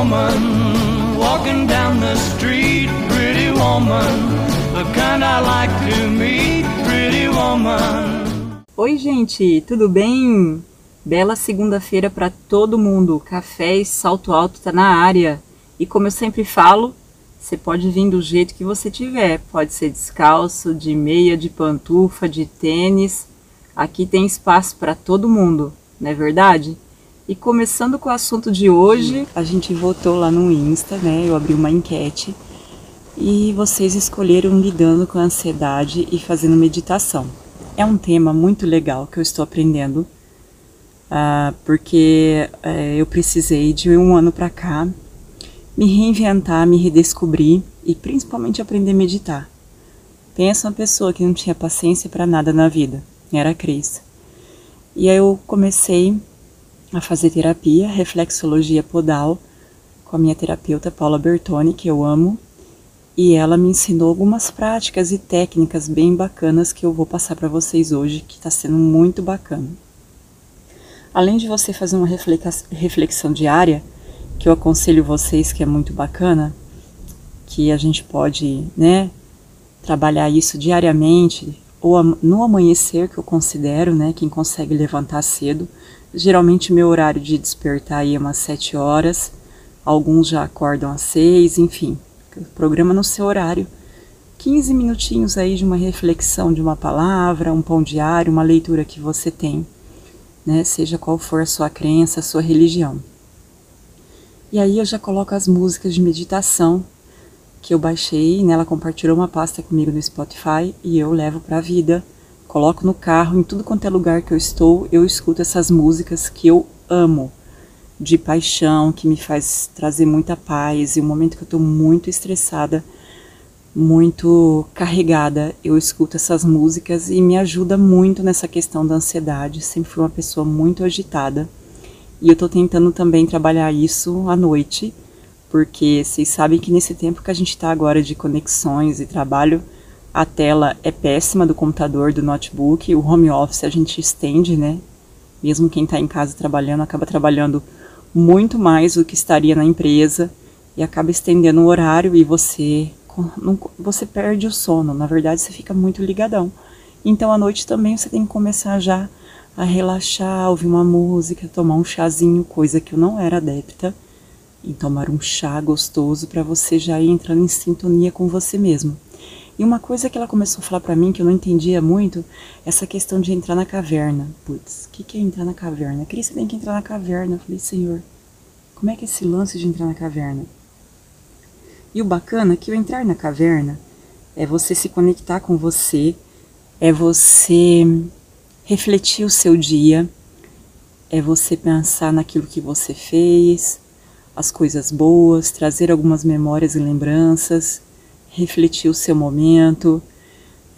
woman walking down the street, pretty woman, the kind I like to meet, pretty woman. Oi, gente, tudo bem? Bela segunda-feira para todo mundo. Café e salto alto tá na área. E como eu sempre falo, você pode vir do jeito que você tiver. Pode ser descalço, de meia, de pantufa, de tênis. Aqui tem espaço para todo mundo, não é verdade? E começando com o assunto de hoje, a gente votou lá no Insta, né? Eu abri uma enquete e vocês escolheram lidando com a ansiedade e fazendo meditação. É um tema muito legal que eu estou aprendendo, uh, porque uh, eu precisei de um ano para cá me reinventar, me redescobrir e principalmente aprender a meditar. Pensa uma pessoa que não tinha paciência para nada na vida, era a Cris. E aí eu comecei a fazer terapia, reflexologia podal, com a minha terapeuta Paula Bertoni, que eu amo, e ela me ensinou algumas práticas e técnicas bem bacanas que eu vou passar para vocês hoje, que está sendo muito bacana. Além de você fazer uma reflexão diária, que eu aconselho vocês que é muito bacana, que a gente pode, né, trabalhar isso diariamente ou no amanhecer que eu considero, né, quem consegue levantar cedo, Geralmente meu horário de despertar aí é umas 7 horas, alguns já acordam às 6, enfim. Programa no seu horário. 15 minutinhos aí de uma reflexão de uma palavra, um pão diário, uma leitura que você tem, né? Seja qual for a sua crença, a sua religião. E aí eu já coloco as músicas de meditação que eu baixei, né? Ela compartilhou uma pasta comigo no Spotify e eu levo para a vida coloco no carro, em tudo quanto é lugar que eu estou, eu escuto essas músicas que eu amo, de paixão, que me faz trazer muita paz. E o momento que eu estou muito estressada, muito carregada, eu escuto essas músicas e me ajuda muito nessa questão da ansiedade. Sempre fui uma pessoa muito agitada. E eu estou tentando também trabalhar isso à noite, porque vocês sabem que nesse tempo que a gente está agora de conexões e trabalho, a tela é péssima do computador, do notebook, o home office a gente estende, né? Mesmo quem está em casa trabalhando acaba trabalhando muito mais do que estaria na empresa e acaba estendendo o horário e você você perde o sono. Na verdade, você fica muito ligadão. Então, à noite também você tem que começar já a relaxar, ouvir uma música, tomar um chazinho, coisa que eu não era adepta, em tomar um chá gostoso para você já ir entrando em sintonia com você mesmo. E uma coisa que ela começou a falar para mim que eu não entendia muito, essa questão de entrar na caverna. Putz, o que, que é entrar na caverna? Cris, você tem que entrar na caverna. Eu falei, Senhor, como é que é esse lance de entrar na caverna? E o bacana é que o entrar na caverna é você se conectar com você, é você refletir o seu dia, é você pensar naquilo que você fez, as coisas boas, trazer algumas memórias e lembranças refletir o seu momento,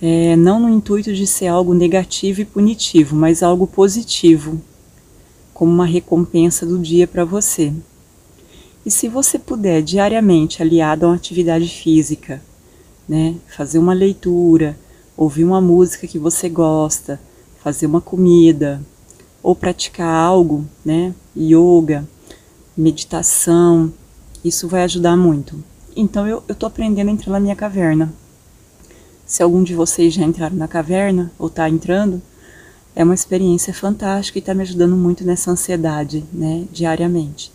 é, não no intuito de ser algo negativo e punitivo, mas algo positivo, como uma recompensa do dia para você. E se você puder diariamente, aliado a uma atividade física, né, fazer uma leitura, ouvir uma música que você gosta, fazer uma comida, ou praticar algo, né, yoga, meditação, isso vai ajudar muito. Então eu estou aprendendo a entrar na minha caverna. Se algum de vocês já entraram na caverna ou está entrando, é uma experiência fantástica e está me ajudando muito nessa ansiedade, né, diariamente.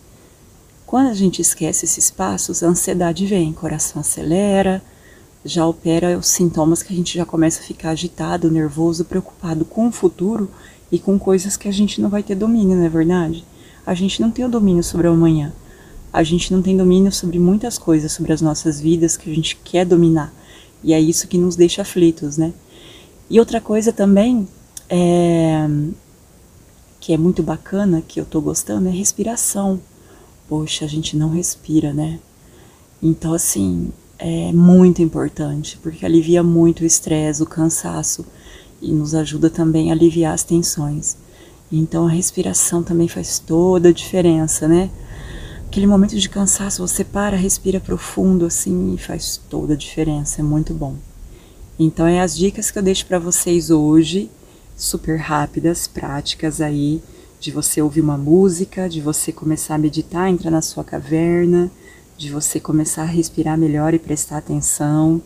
Quando a gente esquece esses passos, a ansiedade vem, o coração acelera, já opera os sintomas que a gente já começa a ficar agitado, nervoso, preocupado com o futuro e com coisas que a gente não vai ter domínio, não é verdade? A gente não tem o domínio sobre o amanhã a gente não tem domínio sobre muitas coisas, sobre as nossas vidas que a gente quer dominar. E é isso que nos deixa aflitos, né? E outra coisa também é, que é muito bacana, que eu tô gostando, é respiração. Poxa, a gente não respira, né? Então, assim, é muito importante, porque alivia muito o estresse, o cansaço e nos ajuda também a aliviar as tensões. Então, a respiração também faz toda a diferença, né? Aquele momento de cansaço, você para, respira profundo assim e faz toda a diferença, é muito bom. Então é as dicas que eu deixo para vocês hoje, super rápidas, práticas aí, de você ouvir uma música, de você começar a meditar, entrar na sua caverna, de você começar a respirar melhor e prestar atenção.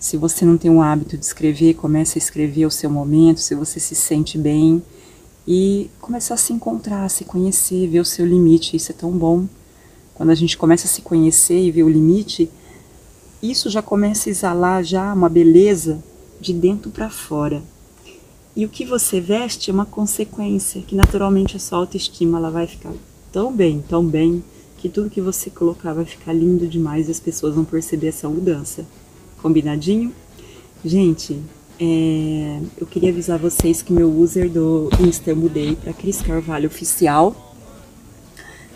Se você não tem um hábito de escrever, comece a escrever o seu momento, se você se sente bem e começar a se encontrar, a se conhecer, ver o seu limite. Isso é tão bom. Quando a gente começa a se conhecer e ver o limite, isso já começa a exalar já uma beleza de dentro para fora. E o que você veste é uma consequência, que naturalmente a sua autoestima ela vai ficar tão bem, tão bem, que tudo que você colocar vai ficar lindo demais e as pessoas vão perceber essa mudança. Combinadinho? Gente, é, eu queria avisar vocês que meu user do Insta eu mudei para Cris Carvalho Oficial.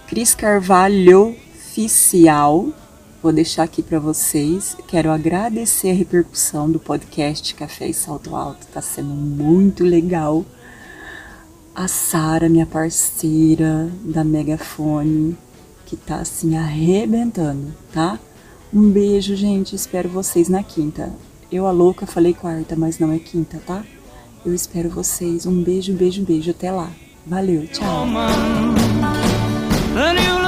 Cris Carvalho Oficial Vou deixar aqui para vocês. Quero agradecer a repercussão do podcast Café e Salto Alto. Tá sendo muito legal. A Sara, minha parceira da Megafone, que tá assim arrebentando, tá? Um beijo, gente. Espero vocês na quinta. Eu, a louca, falei quarta, mas não é quinta, tá? Eu espero vocês. Um beijo, beijo, beijo. Até lá. Valeu, tchau. A new